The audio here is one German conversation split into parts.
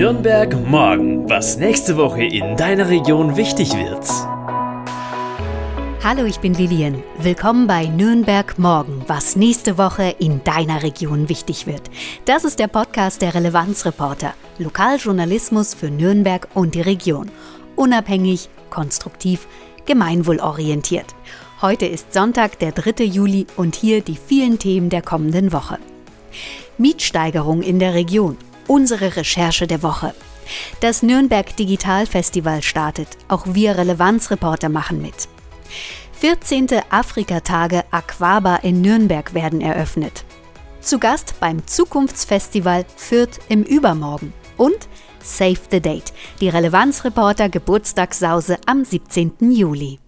Nürnberg morgen, was nächste Woche in deiner Region wichtig wird. Hallo, ich bin Lilian. Willkommen bei Nürnberg morgen, was nächste Woche in deiner Region wichtig wird. Das ist der Podcast der Relevanzreporter. Lokaljournalismus für Nürnberg und die Region. Unabhängig, konstruktiv, gemeinwohlorientiert. Heute ist Sonntag, der 3. Juli und hier die vielen Themen der kommenden Woche. Mietsteigerung in der Region. Unsere Recherche der Woche. Das Nürnberg Digital Festival startet. Auch wir Relevanzreporter machen mit. 14. Afrikatage Aquaba in Nürnberg werden eröffnet. Zu Gast beim Zukunftsfestival Fürth im Übermorgen. Und Save the Date, die Relevanzreporter Geburtstagssause am 17. Juli.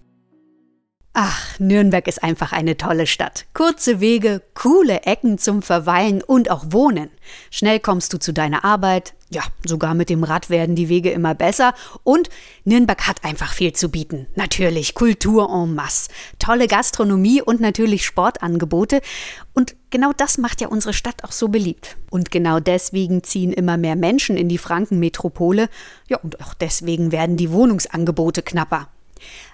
Ach, Nürnberg ist einfach eine tolle Stadt. Kurze Wege, coole Ecken zum Verweilen und auch Wohnen. Schnell kommst du zu deiner Arbeit. Ja, sogar mit dem Rad werden die Wege immer besser. Und Nürnberg hat einfach viel zu bieten. Natürlich Kultur en masse, tolle Gastronomie und natürlich Sportangebote. Und genau das macht ja unsere Stadt auch so beliebt. Und genau deswegen ziehen immer mehr Menschen in die Frankenmetropole. Ja, und auch deswegen werden die Wohnungsangebote knapper.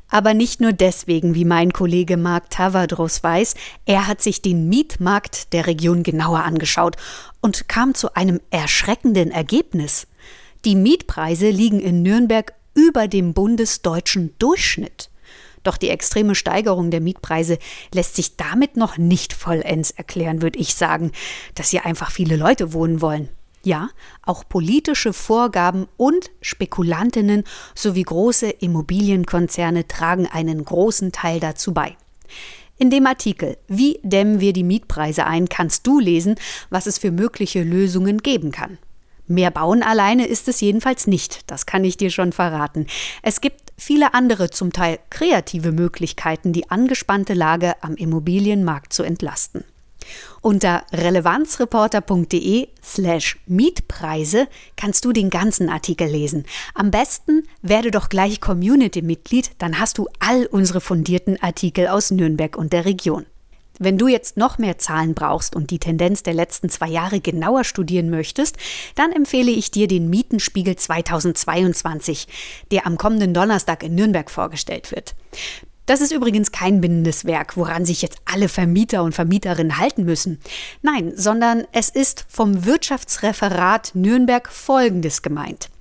Aber nicht nur deswegen, wie mein Kollege Marc Tavadros weiß, er hat sich den Mietmarkt der Region genauer angeschaut und kam zu einem erschreckenden Ergebnis. Die Mietpreise liegen in Nürnberg über dem bundesdeutschen Durchschnitt. Doch die extreme Steigerung der Mietpreise lässt sich damit noch nicht vollends erklären, würde ich sagen, dass hier einfach viele Leute wohnen wollen. Ja, auch politische Vorgaben und Spekulantinnen sowie große Immobilienkonzerne tragen einen großen Teil dazu bei. In dem Artikel Wie dämmen wir die Mietpreise ein, kannst du lesen, was es für mögliche Lösungen geben kann. Mehr bauen alleine ist es jedenfalls nicht, das kann ich dir schon verraten. Es gibt viele andere, zum Teil kreative Möglichkeiten, die angespannte Lage am Immobilienmarkt zu entlasten. Unter relevanzreporter.de slash Mietpreise kannst du den ganzen Artikel lesen. Am besten werde doch gleich Community-Mitglied, dann hast du all unsere fundierten Artikel aus Nürnberg und der Region. Wenn du jetzt noch mehr Zahlen brauchst und die Tendenz der letzten zwei Jahre genauer studieren möchtest, dann empfehle ich dir den Mietenspiegel 2022, der am kommenden Donnerstag in Nürnberg vorgestellt wird. Das ist übrigens kein bindendes Werk, woran sich jetzt alle Vermieter und Vermieterinnen halten müssen. Nein, sondern es ist vom Wirtschaftsreferat Nürnberg Folgendes gemeint.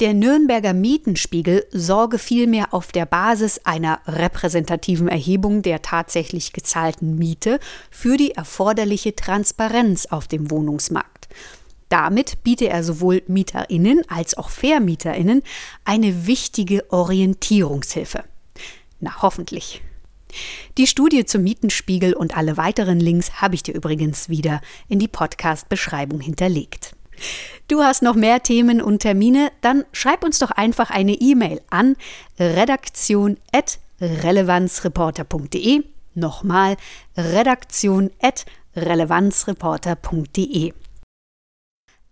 Der Nürnberger Mietenspiegel sorge vielmehr auf der Basis einer repräsentativen Erhebung der tatsächlich gezahlten Miete für die erforderliche Transparenz auf dem Wohnungsmarkt. Damit biete er sowohl Mieterinnen als auch Vermieterinnen eine wichtige Orientierungshilfe. Na, hoffentlich. Die Studie zum Mietenspiegel und alle weiteren Links habe ich dir übrigens wieder in die Podcast-Beschreibung hinterlegt. Du hast noch mehr Themen und Termine? Dann schreib uns doch einfach eine E-Mail an redaktion.relevanzreporter.de. Nochmal redaktion.relevanzreporter.de.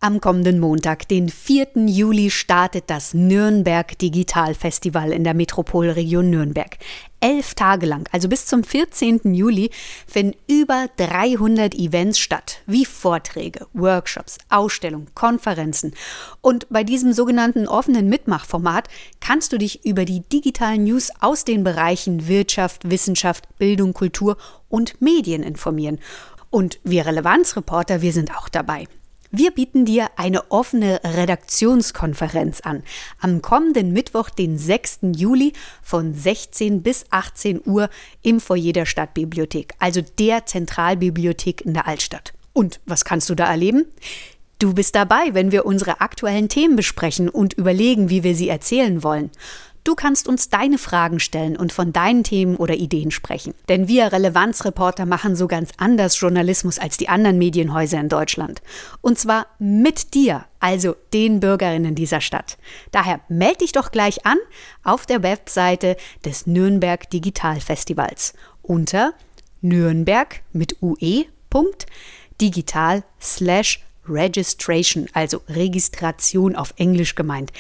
Am kommenden Montag, den 4. Juli, startet das Nürnberg Digital Festival in der Metropolregion Nürnberg. Elf Tage lang, also bis zum 14. Juli, finden über 300 Events statt, wie Vorträge, Workshops, Ausstellungen, Konferenzen. Und bei diesem sogenannten offenen Mitmachformat kannst du dich über die digitalen News aus den Bereichen Wirtschaft, Wissenschaft, Bildung, Kultur und Medien informieren. Und wir Relevanzreporter, wir sind auch dabei. Wir bieten dir eine offene Redaktionskonferenz an. Am kommenden Mittwoch, den 6. Juli von 16 bis 18 Uhr im Foyer der Stadtbibliothek, also der Zentralbibliothek in der Altstadt. Und was kannst du da erleben? Du bist dabei, wenn wir unsere aktuellen Themen besprechen und überlegen, wie wir sie erzählen wollen. Du kannst uns deine Fragen stellen und von deinen Themen oder Ideen sprechen. Denn wir Relevanzreporter machen so ganz anders Journalismus als die anderen Medienhäuser in Deutschland. Und zwar mit dir, also den Bürgerinnen dieser Stadt. Daher melde dich doch gleich an auf der Webseite des Nürnberg Digital Festivals unter Nürnberg mit ue. digital slash Registration, also Registration auf Englisch gemeint.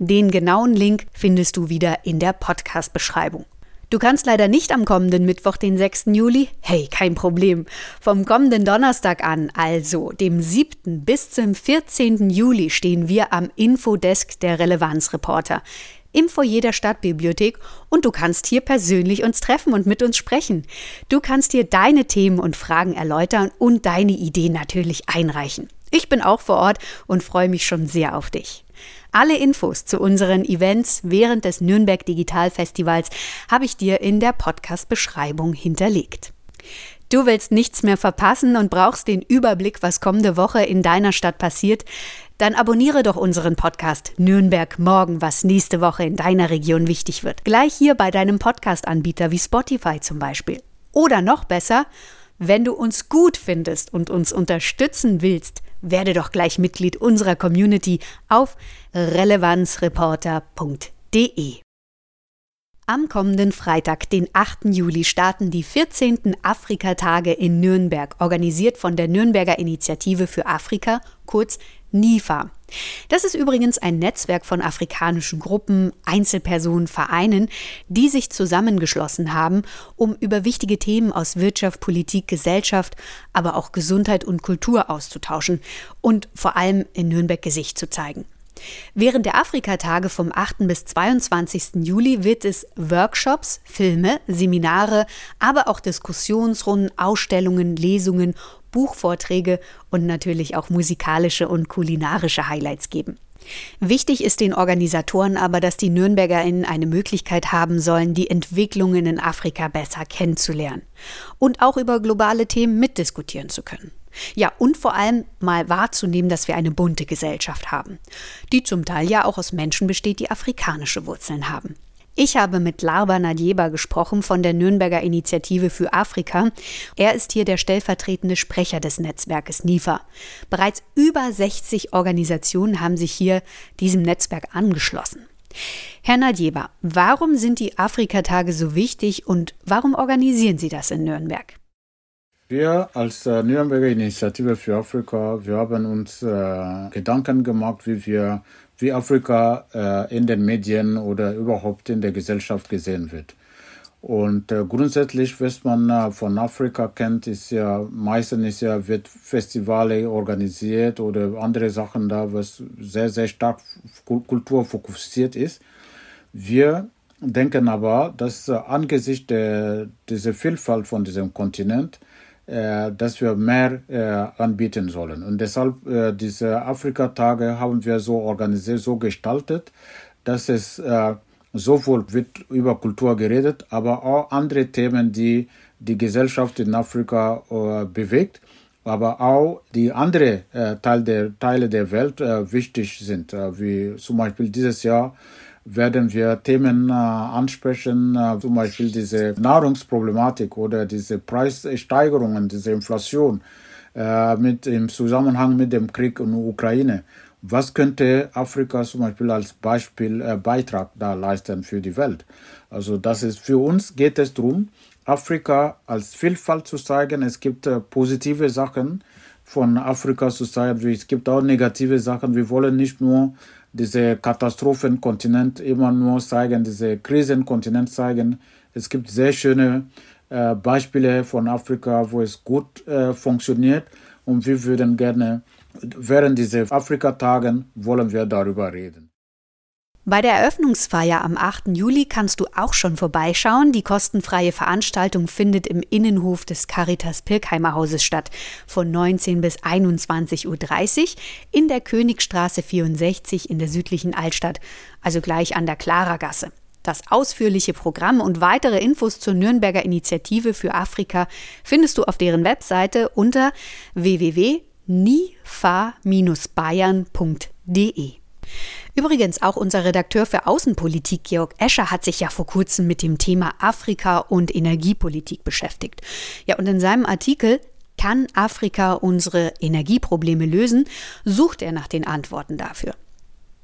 Den genauen Link findest du wieder in der Podcast-Beschreibung. Du kannst leider nicht am kommenden Mittwoch, den 6. Juli? Hey, kein Problem. Vom kommenden Donnerstag an, also dem 7. bis zum 14. Juli, stehen wir am Infodesk der Relevanzreporter im Foyer der Stadtbibliothek und du kannst hier persönlich uns treffen und mit uns sprechen. Du kannst hier deine Themen und Fragen erläutern und deine Ideen natürlich einreichen. Ich bin auch vor Ort und freue mich schon sehr auf dich. Alle Infos zu unseren Events während des Nürnberg Digital Festivals habe ich dir in der Podcast-Beschreibung hinterlegt. Du willst nichts mehr verpassen und brauchst den Überblick, was kommende Woche in deiner Stadt passiert? Dann abonniere doch unseren Podcast Nürnberg morgen, was nächste Woche in deiner Region wichtig wird. Gleich hier bei deinem Podcast-Anbieter wie Spotify zum Beispiel. Oder noch besser, wenn du uns gut findest und uns unterstützen willst, werde doch gleich Mitglied unserer Community auf relevanzreporter.de. Am kommenden Freitag, den 8. Juli, starten die 14. Afrikatage in Nürnberg, organisiert von der Nürnberger Initiative für Afrika, kurz NIFA. Das ist übrigens ein Netzwerk von afrikanischen Gruppen, Einzelpersonen, Vereinen, die sich zusammengeschlossen haben, um über wichtige Themen aus Wirtschaft, Politik, Gesellschaft, aber auch Gesundheit und Kultur auszutauschen und vor allem in Nürnberg Gesicht zu zeigen. Während der Afrikatage vom 8. bis 22. Juli wird es Workshops, Filme, Seminare, aber auch Diskussionsrunden, Ausstellungen, Lesungen Buchvorträge und natürlich auch musikalische und kulinarische Highlights geben. Wichtig ist den Organisatoren aber, dass die NürnbergerInnen eine Möglichkeit haben sollen, die Entwicklungen in Afrika besser kennenzulernen und auch über globale Themen mitdiskutieren zu können. Ja, und vor allem mal wahrzunehmen, dass wir eine bunte Gesellschaft haben, die zum Teil ja auch aus Menschen besteht, die afrikanische Wurzeln haben. Ich habe mit Larba Nadjeba gesprochen von der Nürnberger Initiative für Afrika. Er ist hier der stellvertretende Sprecher des Netzwerkes NIFA. Bereits über 60 Organisationen haben sich hier diesem Netzwerk angeschlossen. Herr Nadjeba, warum sind die Afrikatage so wichtig und warum organisieren Sie das in Nürnberg? Wir als äh, Nürnberger Initiative für Afrika, wir haben uns äh, Gedanken gemacht, wie wir wie Afrika äh, in den Medien oder überhaupt in der Gesellschaft gesehen wird. Und äh, grundsätzlich, was man äh, von Afrika kennt, ist ja meistens ist ja, wird Festivale organisiert oder andere Sachen da, was sehr, sehr stark kulturfokussiert ist. Wir denken aber, dass äh, angesichts der, dieser Vielfalt von diesem Kontinent dass wir mehr äh, anbieten sollen. Und deshalb äh, diese Afrika-Tage haben wir so organisiert, so gestaltet, dass es äh, sowohl wird über Kultur geredet, aber auch andere Themen, die die Gesellschaft in Afrika äh, bewegt, aber auch die andere äh, Teil der, Teile der Welt äh, wichtig sind, äh, wie zum Beispiel dieses Jahr werden wir Themen äh, ansprechen, äh, zum Beispiel diese Nahrungsproblematik oder diese Preissteigerungen, diese Inflation äh, mit im Zusammenhang mit dem Krieg in der Ukraine. Was könnte Afrika zum Beispiel als Beispiel äh, Beitrag da leisten für die Welt? Also das ist für uns geht es darum, Afrika als Vielfalt zu zeigen. Es gibt äh, positive Sachen von Afrika zu zeigen, es gibt auch negative Sachen. Wir wollen nicht nur diese Katastrophenkontinent immer nur zeigen, diese Krisenkontinent zeigen. Es gibt sehr schöne äh, Beispiele von Afrika, wo es gut äh, funktioniert und wir würden gerne während dieser Afrika-Tagen wollen wir darüber reden. Bei der Eröffnungsfeier am 8. Juli kannst du auch schon vorbeischauen. Die kostenfreie Veranstaltung findet im Innenhof des Caritas Pirkheimer Hauses statt, von 19 bis 21.30 Uhr in der Königstraße 64 in der südlichen Altstadt, also gleich an der Klaragasse. Das ausführliche Programm und weitere Infos zur Nürnberger Initiative für Afrika findest du auf deren Webseite unter www.nifa-bayern.de. Übrigens, auch unser Redakteur für Außenpolitik, Georg Escher, hat sich ja vor kurzem mit dem Thema Afrika und Energiepolitik beschäftigt. Ja, und in seinem Artikel Kann Afrika unsere Energieprobleme lösen? sucht er nach den Antworten dafür.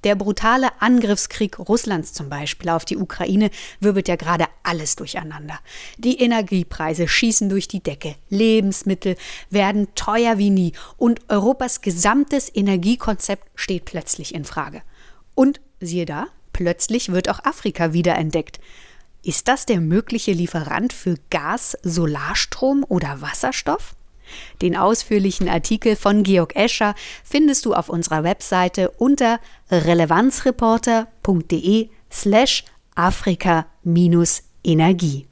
Der brutale Angriffskrieg Russlands zum Beispiel auf die Ukraine wirbelt ja gerade alles durcheinander. Die Energiepreise schießen durch die Decke, Lebensmittel werden teuer wie nie und Europas gesamtes Energiekonzept steht plötzlich in Frage. Und siehe da, plötzlich wird auch Afrika wiederentdeckt. Ist das der mögliche Lieferant für Gas, Solarstrom oder Wasserstoff? Den ausführlichen Artikel von Georg Escher findest du auf unserer Webseite unter relevanzreporter.de slash Afrika-Energie.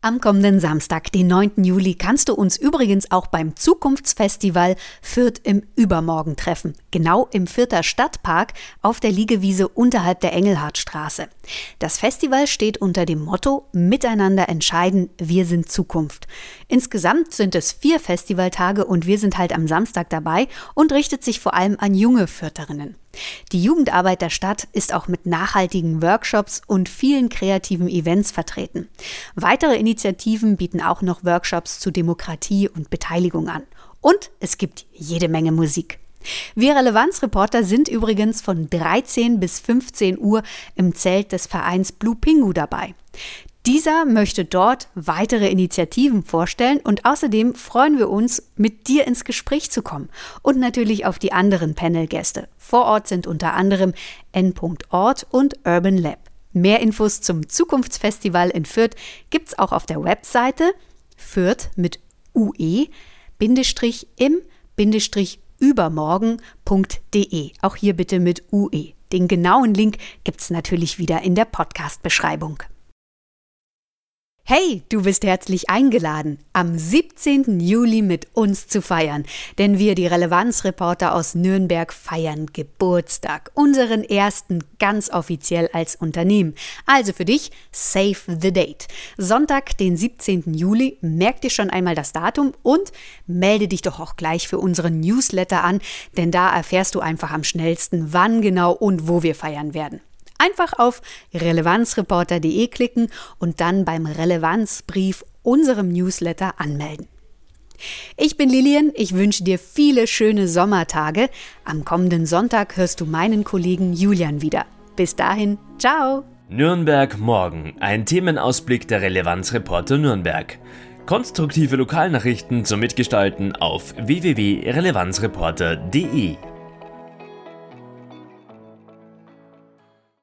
Am kommenden Samstag, den 9. Juli, kannst du uns übrigens auch beim Zukunftsfestival Fürth im Übermorgen treffen. Genau im Fürther Stadtpark auf der Liegewiese unterhalb der Engelhardtstraße. Das Festival steht unter dem Motto Miteinander entscheiden, wir sind Zukunft. Insgesamt sind es vier Festivaltage und wir sind halt am Samstag dabei und richtet sich vor allem an junge Fürtherinnen. Die Jugendarbeit der Stadt ist auch mit nachhaltigen Workshops und vielen kreativen Events vertreten. Weitere Initiativen bieten auch noch Workshops zu Demokratie und Beteiligung an. Und es gibt jede Menge Musik. Wir Relevanzreporter sind übrigens von 13 bis 15 Uhr im Zelt des Vereins Blue Pingu dabei. Dieser möchte dort weitere Initiativen vorstellen und außerdem freuen wir uns, mit dir ins Gespräch zu kommen und natürlich auf die anderen Panelgäste. Vor Ort sind unter anderem N.Ort und Urban Lab. Mehr Infos zum Zukunftsfestival in Fürth gibt's auch auf der Webseite Fürth mit ue im übermorgen.de. Auch hier bitte mit UE. Den genauen Link gibt's natürlich wieder in der Podcast-Beschreibung. Hey, du bist herzlich eingeladen, am 17. Juli mit uns zu feiern, denn wir, die Relevanzreporter aus Nürnberg, feiern Geburtstag, unseren ersten ganz offiziell als Unternehmen. Also für dich, save the date. Sonntag, den 17. Juli, merk dir schon einmal das Datum und melde dich doch auch gleich für unseren Newsletter an, denn da erfährst du einfach am schnellsten, wann genau und wo wir feiern werden. Einfach auf relevanzreporter.de klicken und dann beim Relevanzbrief unserem Newsletter anmelden. Ich bin Lilian, ich wünsche dir viele schöne Sommertage. Am kommenden Sonntag hörst du meinen Kollegen Julian wieder. Bis dahin, ciao! Nürnberg morgen, ein Themenausblick der Relevanzreporter Nürnberg. Konstruktive Lokalnachrichten zum Mitgestalten auf www.relevanzreporter.de.